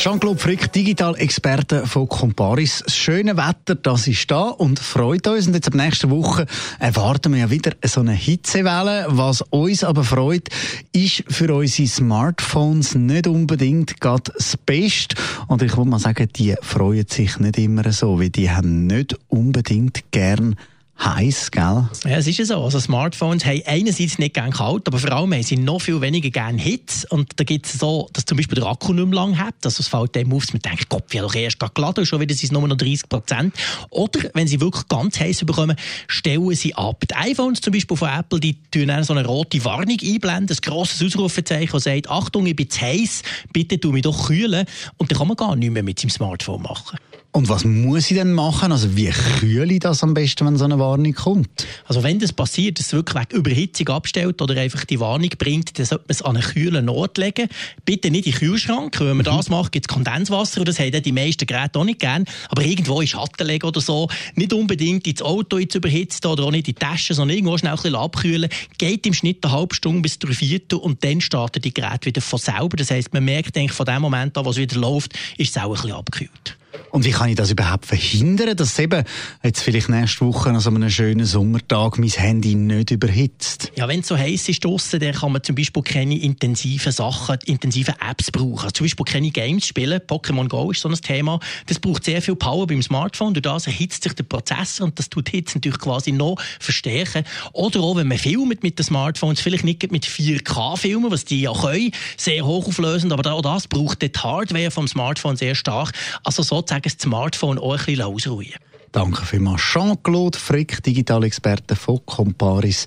Jean-Claude Frick, Digital-Experte von Comparis. Das schöne Wetter, das ist da und freut uns. Und jetzt ab nächster Woche erwarten wir ja wieder so eine Hitzewelle. Was uns aber freut, ist für unsere Smartphones nicht unbedingt gerade das Beste. Und ich würde mal sagen, die freuen sich nicht immer so, weil die haben nicht unbedingt gern heiß, gell? Ja, es ist ja so. Also Smartphones haben einerseits nicht gerne kalt, aber vor allem haben sie noch viel weniger gerne Hitze. Und da gibt es so, dass zum Beispiel der Akku nicht mehr lang hat. Also es fällt dem auf, dass man denkt, Gott, wir haben doch erst gerade geladen, schon wieder sind es nur noch 30 Prozent. Oder, wenn sie wirklich ganz heiß bekommen, stellen sie ab. Die iPhones zum Beispiel von Apple, die tun dann so eine rote Warnung einblenden, ein grosses Ausrufezeichen, das sagt, Achtung, ich bin zu heiß, bitte tu mich doch kühlen. Und dann kann man gar nichts mehr mit seinem Smartphone machen. Und was muss ich denn machen? Also wie kühle ich das am besten, wenn so eine Warnung kommt? Also wenn das passiert, dass es wirklich wegen Überhitzung abstellt oder einfach die Warnung bringt, dann sollte man es an einen kühlen Ort legen. Bitte nicht in den Kühlschrank. Wenn man mhm. das macht, gibt es Kondenswasser und das haben die meisten Geräte auch nicht gern. Aber irgendwo in Schatten legen oder so. Nicht unbedingt ins Auto jetzt überhitzt oder auch nicht in die Tasche, sondern irgendwo schnell ein bisschen abkühlen. Geht im Schnitt eine halbe Stunde bis drei Viertel und dann starten die Geräte wieder von selber. Das heisst, man merkt eigentlich von dem Moment an, wo es wieder läuft, ist es auch ein bisschen abgekühlt. Und wie kann ich das überhaupt verhindern, dass eben jetzt vielleicht nächste Woche an so einem schönen Sommertag mein Handy nicht überhitzt? Ja, wenn es so heiß ist draussen, dann kann man zum Beispiel keine intensiven Sachen, intensive Apps brauchen. Also zum Beispiel keine Games spielen. Pokémon Go ist so ein Thema. Das braucht sehr viel Power beim Smartphone. Durch das erhitzt sich der Prozessor und das tut Hitze natürlich quasi noch verstärken. Oder auch, wenn man filmt mit den Smartphones, vielleicht nicht mit 4K filmen, was die ja können, sehr hochauflösend, aber auch das braucht die Hardware vom Smartphone sehr stark. Also so sozusagen das Smartphone auch ein bisschen ausruhen. Danke vielmals. Jean-Claude Frick, Digitalexperte von Comparis.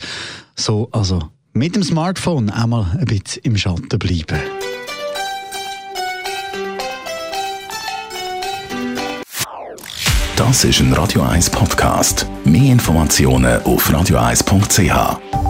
So, also mit dem Smartphone einmal ein bisschen im Schatten bleiben. Das ist ein Radio 1 Podcast. Mehr Informationen auf radio1.ch.